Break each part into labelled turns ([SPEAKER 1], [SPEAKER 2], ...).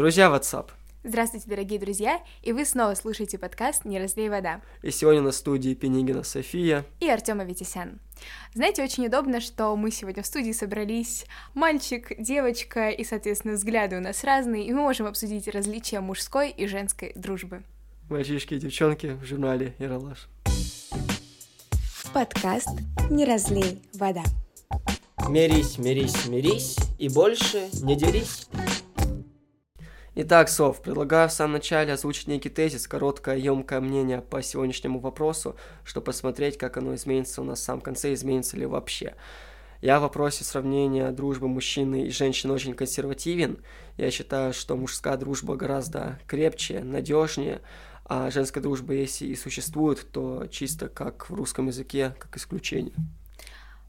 [SPEAKER 1] Друзья, WhatsApp.
[SPEAKER 2] Здравствуйте, дорогие друзья, и вы снова слушаете подкаст «Не разлей вода».
[SPEAKER 1] И сегодня на студии Пенигина София
[SPEAKER 2] и Артема Витисян. Знаете, очень удобно, что мы сегодня в студии собрались мальчик, девочка, и, соответственно, взгляды у нас разные, и мы можем обсудить различия мужской и женской дружбы.
[SPEAKER 1] Мальчишки и девчонки в журнале «Яралаш».
[SPEAKER 2] Подкаст «Не разлей вода».
[SPEAKER 3] Мирись, мирись, мирись, и больше не дерись.
[SPEAKER 1] Итак, Сов, предлагаю в самом начале озвучить некий тезис, короткое, емкое мнение по сегодняшнему вопросу, чтобы посмотреть, как оно изменится у нас в самом конце, изменится ли вообще. Я в вопросе сравнения дружбы мужчины и женщины очень консервативен. Я считаю, что мужская дружба гораздо крепче, надежнее, а женская дружба, если и существует, то чисто как в русском языке, как исключение.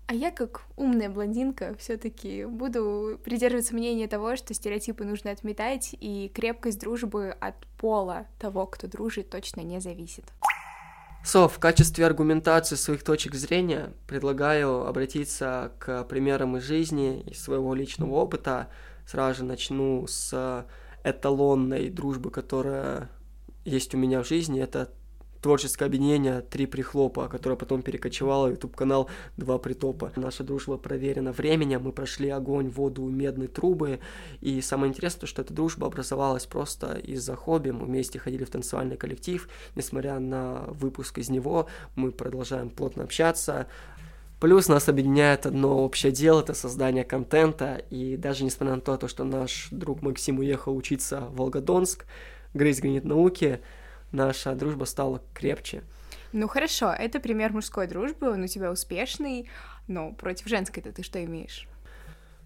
[SPEAKER 2] А я, как умная блондинка, все-таки буду придерживаться мнения того, что стереотипы нужно отметать, и крепкость дружбы от пола того, кто дружит, точно не зависит.
[SPEAKER 1] Со, в качестве аргументации своих точек зрения предлагаю обратиться к примерам из жизни, из своего личного опыта. Сразу же начну с эталонной дружбы, которая есть у меня в жизни. Это творческое объединение «Три прихлопа», которое потом перекочевало в YouTube-канал «Два притопа». Наша дружба проверена временем, мы прошли огонь, воду, медные трубы, и самое интересное, что эта дружба образовалась просто из-за хобби, мы вместе ходили в танцевальный коллектив, несмотря на выпуск из него, мы продолжаем плотно общаться, Плюс нас объединяет одно общее дело, это создание контента, и даже несмотря на то, что наш друг Максим уехал учиться в Волгодонск, грызть гранит науки, наша дружба стала крепче.
[SPEAKER 2] Ну хорошо, это пример мужской дружбы, он у тебя успешный, но против женской-то ты что имеешь?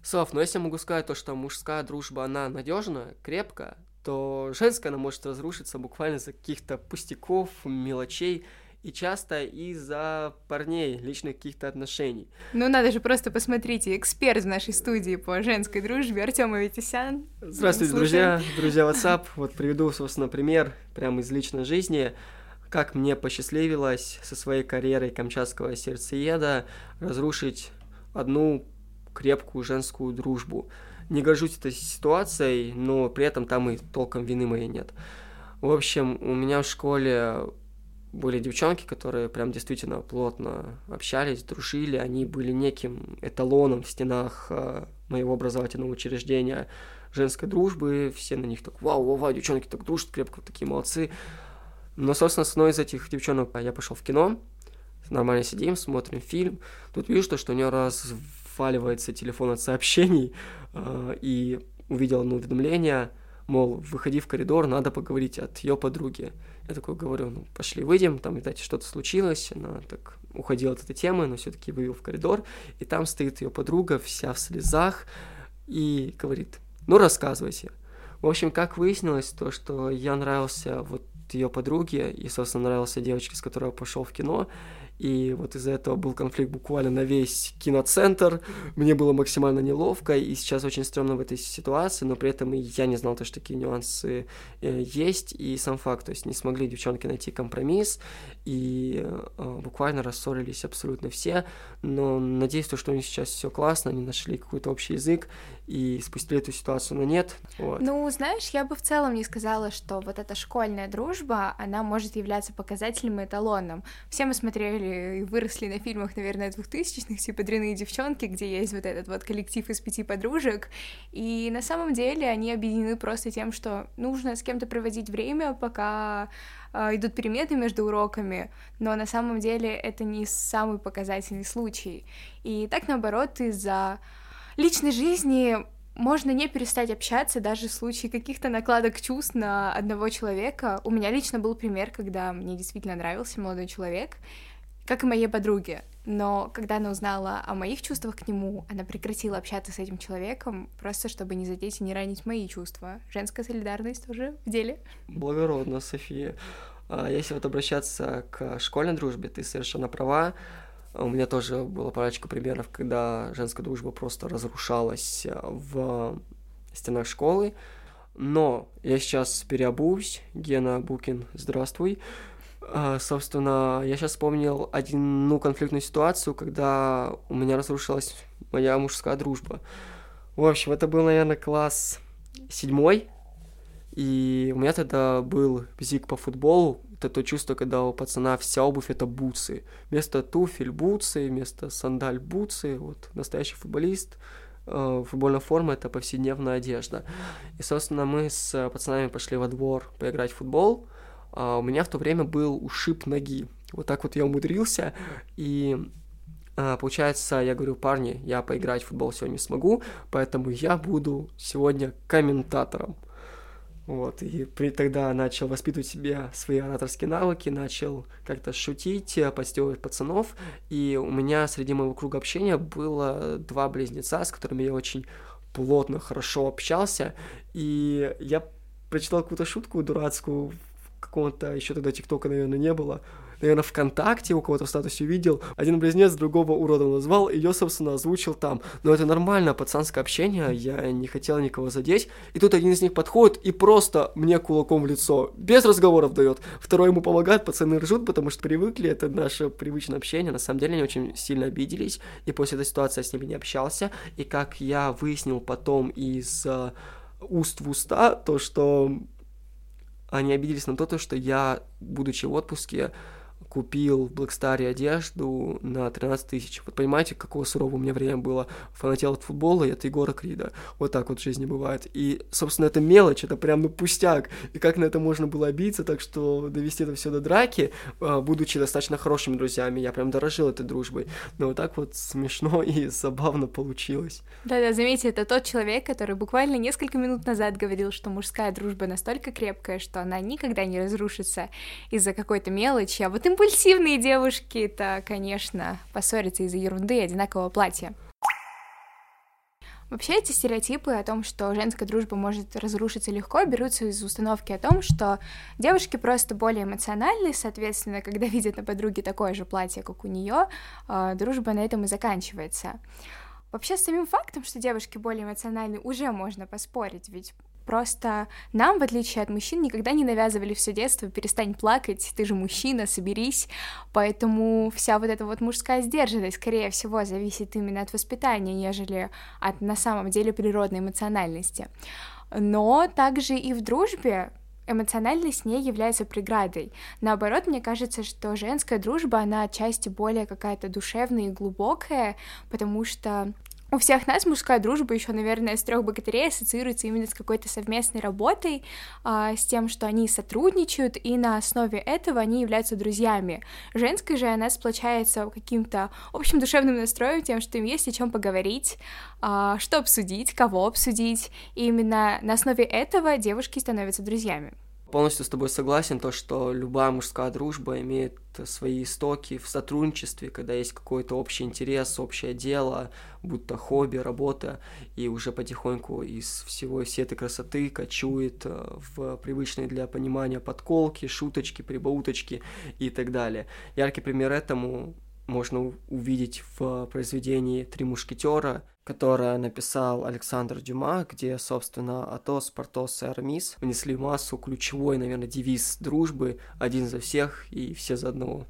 [SPEAKER 1] Соф, ну если я могу сказать то, что мужская дружба, она надежная, крепкая, то женская она может разрушиться буквально за каких-то пустяков, мелочей, и часто из-за парней, личных каких-то отношений.
[SPEAKER 2] Ну, надо же просто посмотрите, эксперт в нашей студии по женской дружбе Артем Аветисян.
[SPEAKER 1] Здравствуйте, друзья, друзья WhatsApp. Вот приведу, собственно, пример прямо из личной жизни как мне посчастливилось со своей карьерой камчатского сердцееда разрушить одну крепкую женскую дружбу. Не горжусь этой ситуацией, но при этом там и толком вины моей нет. В общем, у меня в школе были девчонки, которые прям действительно плотно общались, дружили, они были неким эталоном в стенах э, моего образовательного учреждения женской дружбы, все на них так, вау, вау, вау, девчонки так дружат крепко, такие молодцы. Но, собственно, с одной из этих девчонок я пошел в кино, нормально сидим, смотрим фильм, тут вижу, что, что у нее разваливается телефон от сообщений, э, и увидел одно уведомление, мол, выходи в коридор, надо поговорить от ее подруги. Я такой говорю, ну, пошли выйдем, там, видать, что-то случилось. Она так уходила от этой темы, но все-таки вывел в коридор, и там стоит ее подруга, вся в слезах, и говорит, ну, рассказывайте. В общем, как выяснилось, то, что я нравился вот ее подруге, и, собственно, нравился девочке, с которой я пошел в кино, и вот из-за этого был конфликт буквально на весь киноцентр. Мне было максимально неловко, и сейчас очень стрёмно в этой ситуации, но при этом и я не знал, то, что такие нюансы э, есть, и сам факт, то есть не смогли девчонки найти компромисс, и э, буквально рассорились абсолютно все, но надеюсь, то, что у них сейчас все классно, они нашли какой-то общий язык, и спустили эту ситуацию на нет. Вот.
[SPEAKER 2] Ну, знаешь, я бы в целом не сказала, что вот эта школьная дружба, она может являться показателем и эталоном. Все мы смотрели и выросли на фильмах, наверное, двухтысячных, типа «Дряные девчонки», где есть вот этот вот коллектив из пяти подружек, и на самом деле они объединены просто тем, что нужно с кем-то проводить время, пока э, идут перемены между уроками, но на самом деле это не самый показательный случай. И так, наоборот, из-за личной жизни можно не перестать общаться даже в случае каких-то накладок чувств на одного человека. У меня лично был пример, когда мне действительно нравился молодой человек, как и моей подруге. Но когда она узнала о моих чувствах к нему, она прекратила общаться с этим человеком, просто чтобы не задеть и не ранить мои чувства. Женская солидарность тоже в деле.
[SPEAKER 1] Благородно, София. А если вот обращаться к школьной дружбе, ты совершенно права. У меня тоже было парочка примеров, когда женская дружба просто разрушалась э, в стенах школы. Но я сейчас переобуюсь. Гена Букин, здравствуй. А, собственно, я сейчас вспомнил одну конфликтную ситуацию, когда у меня разрушилась моя мужская дружба. В общем, это был, наверное, класс седьмой. И у меня тогда был бзик по футболу, это то чувство, когда у пацана вся обувь это бутсы. Вместо туфель бутсы, вместо сандаль бутсы, вот настоящий футболист, э, футбольная форма это повседневная одежда. И, собственно, мы с пацанами пошли во двор поиграть в футбол. А у меня в то время был ушиб ноги. Вот так вот я умудрился, и а, получается, я говорю, парни, я поиграть в футбол сегодня не смогу, поэтому я буду сегодня комментатором. Вот, и при, тогда начал воспитывать себе свои ораторские навыки, начал как-то шутить, подстегивать пацанов, и у меня среди моего круга общения было два близнеца, с которыми я очень плотно, хорошо общался, и я прочитал какую-то шутку дурацкую, какого-то еще тогда ТикТока, наверное, не было, наверное, ВКонтакте у кого-то в статусе увидел, один близнец другого уродом назвал, и я, собственно, озвучил там. Но это нормально, пацанское общение, я не хотел никого задеть. И тут один из них подходит и просто мне кулаком в лицо, без разговоров дает. Второй ему помогает, пацаны ржут, потому что привыкли, это наше привычное общение. На самом деле они очень сильно обиделись, и после этой ситуации я с ними не общался. И как я выяснил потом из uh, уст в уста, то что они обиделись на то, что я, будучи в отпуске, купил в Блэкстаре одежду на 13 тысяч. Вот понимаете, какого сурового у меня время было. Фанател от футбола и от Егора Крида. Вот так вот в жизни бывает. И, собственно, это мелочь, это прям ну пустяк. И как на это можно было обидеться, так что довести это все до драки, а, будучи достаточно хорошими друзьями, я прям дорожил этой дружбой. Но вот так вот смешно и забавно получилось.
[SPEAKER 2] Да-да, заметьте, это тот человек, который буквально несколько минут назад говорил, что мужская дружба настолько крепкая, что она никогда не разрушится из-за какой-то мелочи, а вот им импульсивные девушки-то, конечно, поссорятся из-за ерунды и одинакового платья. Вообще эти стереотипы о том, что женская дружба может разрушиться легко, берутся из установки о том, что девушки просто более эмоциональны, соответственно, когда видят на подруге такое же платье, как у нее, а, дружба на этом и заканчивается. Вообще с самим фактом, что девушки более эмоциональны, уже можно поспорить, ведь Просто нам, в отличие от мужчин, никогда не навязывали все детство «перестань плакать, ты же мужчина, соберись». Поэтому вся вот эта вот мужская сдержанность, скорее всего, зависит именно от воспитания, нежели от на самом деле природной эмоциональности. Но также и в дружбе эмоциональность не является преградой. Наоборот, мне кажется, что женская дружба, она отчасти более какая-то душевная и глубокая, потому что у всех нас мужская дружба еще, наверное, с трех богатырей ассоциируется именно с какой-то совместной работой, а, с тем, что они сотрудничают, и на основе этого они являются друзьями. Женская же она сплочается каким-то общим душевным настроем, тем, что им есть о чем поговорить, а, что обсудить, кого обсудить, и именно на основе этого девушки становятся друзьями.
[SPEAKER 1] Полностью с тобой согласен, то, что любая мужская дружба имеет свои истоки в сотрудничестве, когда есть какой-то общий интерес, общее дело, будто хобби, работа, и уже потихоньку из всего всей этой красоты кочует э, в привычные для понимания подколки, шуточки, прибауточки и так далее. Яркий пример этому можно увидеть в произведении «Три мушкетера», которое написал Александр Дюма, где, собственно, Атос, Портос и Армис внесли массу ключевой, наверное, девиз дружбы «один за всех и все за одного».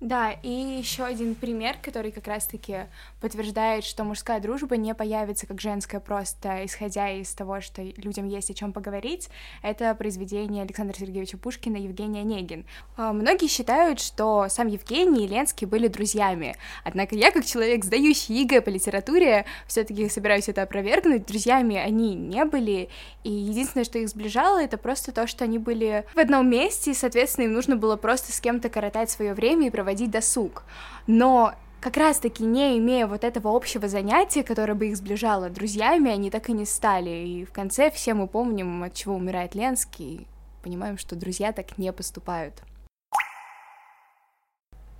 [SPEAKER 2] Да, и еще один пример, который как раз-таки подтверждает, что мужская дружба не появится как женская просто, исходя из того, что людям есть о чем поговорить, это произведение Александра Сергеевича Пушкина «Евгений Онегин». А, многие считают, что сам Евгений и Ленский были друзьями, однако я, как человек, сдающий ЕГЭ по литературе, все таки собираюсь это опровергнуть, друзьями они не были, и единственное, что их сближало, это просто то, что они были в одном месте, и, соответственно, им нужно было просто с кем-то коротать свое время и проводить проводить досуг. Но как раз-таки не имея вот этого общего занятия, которое бы их сближало друзьями, они так и не стали. И в конце все мы помним, от чего умирает Ленский, понимаем, что друзья так не поступают.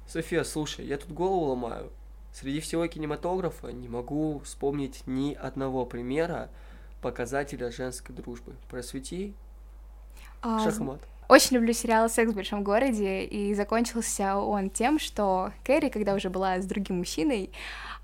[SPEAKER 1] София, слушай, я тут голову ломаю. Среди всего кинематографа не могу вспомнить ни одного примера показателя женской дружбы. Просвети. А, Шахмат.
[SPEAKER 2] Очень люблю сериал «Секс в большом городе», и закончился он тем, что Кэрри, когда уже была с другим мужчиной,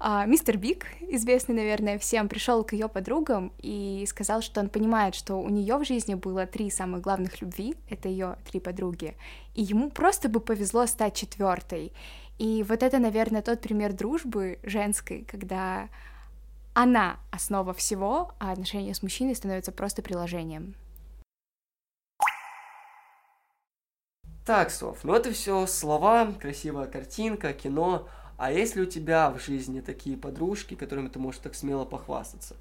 [SPEAKER 2] а, мистер Биг, известный, наверное, всем, пришел к ее подругам и сказал, что он понимает, что у нее в жизни было три самых главных любви, это ее три подруги, и ему просто бы повезло стать четвертой. И вот это, наверное, тот пример дружбы женской, когда она основа всего, а отношения с мужчиной становятся просто приложением.
[SPEAKER 1] Так, Соф, ну это все слова, красивая картинка, кино. А есть ли у тебя в жизни такие подружки, которыми ты можешь так смело похвастаться?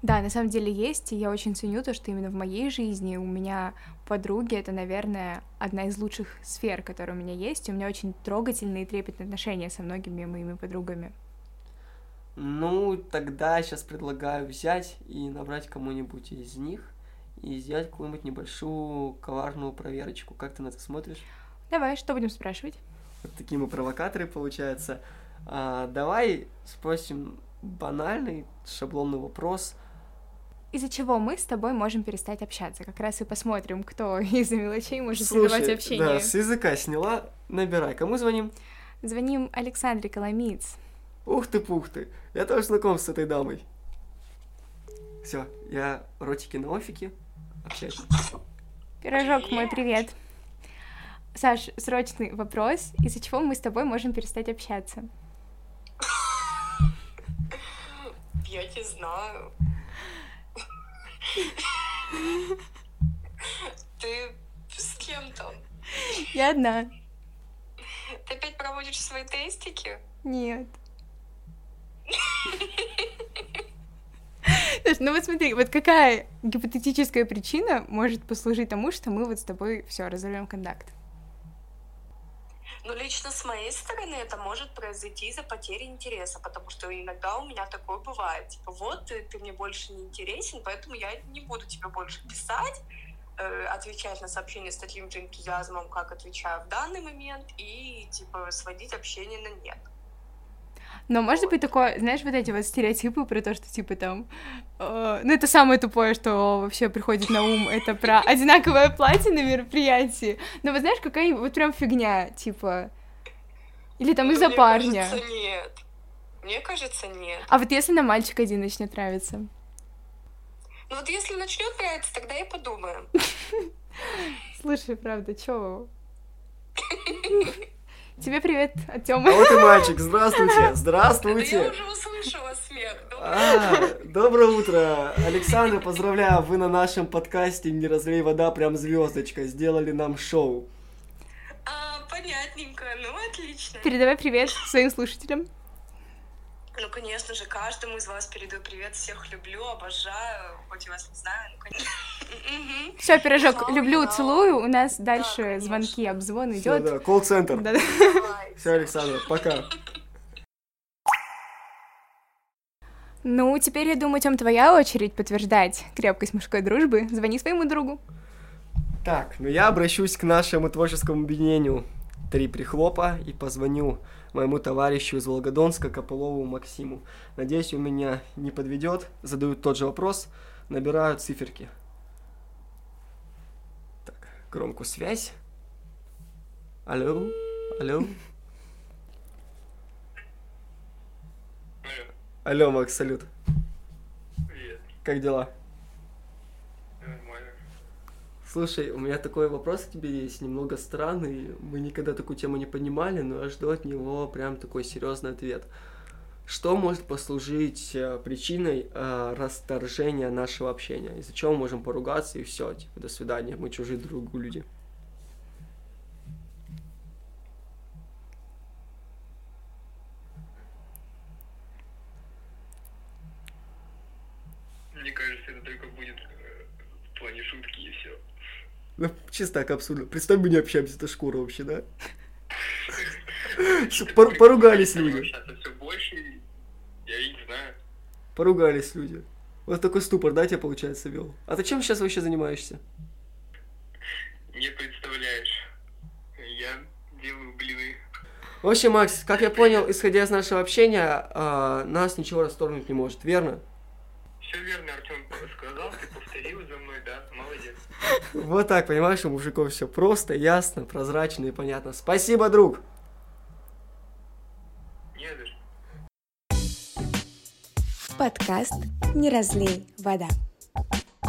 [SPEAKER 2] Да, на самом деле есть, и я очень ценю то, что именно в моей жизни у меня подруги — это, наверное, одна из лучших сфер, которые у меня есть, и у меня очень трогательные и трепетные отношения со многими моими подругами.
[SPEAKER 1] Ну, тогда сейчас предлагаю взять и набрать кому-нибудь из них и сделать какую-нибудь небольшую коварную проверочку. Как ты на это смотришь?
[SPEAKER 2] Давай, что будем спрашивать?
[SPEAKER 1] Вот такие мы провокаторы, получается. А, давай спросим банальный шаблонный вопрос —
[SPEAKER 2] из-за чего мы с тобой можем перестать общаться. Как раз и посмотрим, кто из-за мелочей может
[SPEAKER 1] Слушай,
[SPEAKER 2] прерывать общение.
[SPEAKER 1] Да, с языка сняла, набирай. Кому звоним?
[SPEAKER 2] Звоним Александре Коломиц.
[SPEAKER 1] Ух ты, пух ты. Я тоже знаком с этой дамой. Все, я ротики на офике. Общайся.
[SPEAKER 2] Пирожок мой, привет. Саш, срочный вопрос. Из-за чего мы с тобой можем перестать общаться?
[SPEAKER 4] Я не знаю. Ты с кем там?
[SPEAKER 2] Я одна.
[SPEAKER 4] Ты опять проводишь свои тестики?
[SPEAKER 2] Нет. ну вот смотри, вот какая гипотетическая причина может послужить тому, что мы вот с тобой все разорвем контакт?
[SPEAKER 4] Ну, лично с моей стороны это может произойти из-за потери интереса, потому что иногда у меня такое бывает. Типа, вот, ты, ты мне больше не интересен, поэтому я не буду тебе больше писать, э, отвечать на сообщения с таким же энтузиазмом, как отвечаю в данный момент, и, типа, сводить общение на нет.
[SPEAKER 2] Но может быть такое, знаешь, вот эти вот стереотипы про то, что типа там, э, ну это самое тупое, что вообще приходит на ум, это про одинаковое платье на мероприятии. Но вот знаешь, какая-нибудь вот прям фигня, типа, или там ну, из-за парня.
[SPEAKER 4] Кажется, нет. Мне кажется, нет.
[SPEAKER 2] А вот если на мальчик один начнет нравиться?
[SPEAKER 4] Ну вот если начнет нравиться, тогда и подумаем.
[SPEAKER 2] Слушай, правда, чё? Тебе привет от Тёмы.
[SPEAKER 1] А вот и мальчик, здравствуйте, здравствуйте.
[SPEAKER 4] Я уже услышала смех.
[SPEAKER 1] А, доброе утро. Александр, поздравляю, вы на нашем подкасте «Не разлей вода» прям звездочка, сделали нам шоу.
[SPEAKER 4] А, понятненько, ну отлично.
[SPEAKER 2] Передавай привет своим слушателям.
[SPEAKER 4] Ну, конечно же, каждому из вас передаю привет, всех люблю, обожаю, хоть я вас не знаю, ну, конечно.
[SPEAKER 2] Все, пирожок, люблю, целую, у нас дальше звонки, обзвон идет.
[SPEAKER 1] Да, колл-центр. Все, Александр, пока.
[SPEAKER 2] Ну, теперь, я думаю, Тём, твоя очередь подтверждать крепкость мужской дружбы. Звони своему другу.
[SPEAKER 1] Так, ну я обращусь к нашему творческому объединению «Три прихлопа» и позвоню моему товарищу из Волгодонска Копылову Максиму. Надеюсь, у меня не подведет. Задают тот же вопрос, набирают циферки. Так, громкую связь. Алло, алло. Алло, Макс, салют.
[SPEAKER 5] Привет.
[SPEAKER 1] Как дела? Слушай, у меня такой вопрос к тебе есть, немного странный. Мы никогда такую тему не понимали, но я жду от него прям такой серьезный ответ. Что может послужить э, причиной э, расторжения нашего общения? Из-за чего мы можем поругаться и все, типа, до свидания, мы чужие друг другу люди.
[SPEAKER 5] Мне кажется, это только будет э, в плане шутки и все.
[SPEAKER 1] Ну, чисто так абсурдно. Представь, мы не общаемся, это шкура вообще, да? Пор- Поругались люди. Поругались люди. Вот такой ступор, да, тебя, получается, вел? А ты чем сейчас вообще занимаешься?
[SPEAKER 5] Не представляешь. Я делаю блины.
[SPEAKER 1] В общем, Макс, как я понял, исходя из нашего общения, а, нас ничего расторгнуть не может, верно?
[SPEAKER 5] Все верно,
[SPEAKER 1] Вот так, понимаешь, у мужиков все просто, ясно, прозрачно и понятно. Спасибо, друг!
[SPEAKER 6] Подкаст «Не разлей вода».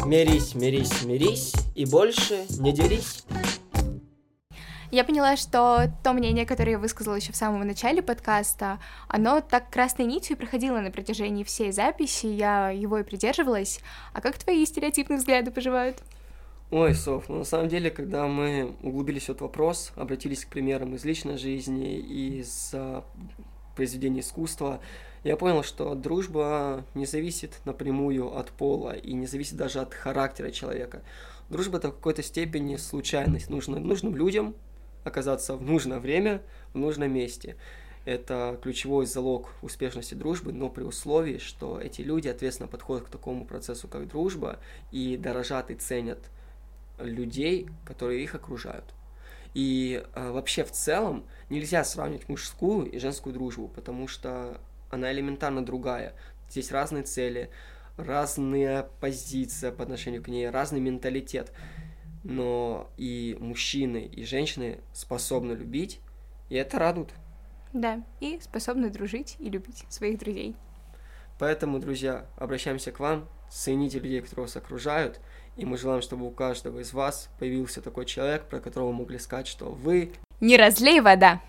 [SPEAKER 3] Мирись, мирись, мирись и больше не дерись.
[SPEAKER 2] Я поняла, что то мнение, которое я высказала еще в самом начале подкаста, оно так красной нитью проходило на протяжении всей записи, я его и придерживалась. А как твои стереотипные взгляды поживают?
[SPEAKER 1] Ой, Соф, ну на самом деле, когда мы углубились в этот вопрос, обратились к примерам из личной жизни, из а, произведений искусства, я понял, что дружба не зависит напрямую от пола и не зависит даже от характера человека. Дружба это в какой-то степени случайность. Нужно нужным людям оказаться в нужное время, в нужном месте. Это ключевой залог успешности дружбы, но при условии, что эти люди ответственно подходят к такому процессу, как дружба, и дорожат и ценят людей, которые их окружают. И э, вообще в целом нельзя сравнивать мужскую и женскую дружбу, потому что она элементарно другая. Здесь разные цели, разная позиция по отношению к ней, разный менталитет. Но и мужчины, и женщины способны любить, и это радует.
[SPEAKER 2] Да, и способны дружить и любить своих друзей.
[SPEAKER 1] Поэтому, друзья, обращаемся к вам, цените людей, которые вас окружают, и мы желаем, чтобы у каждого из вас появился такой человек, про которого могли сказать, что вы...
[SPEAKER 2] Не разлей вода!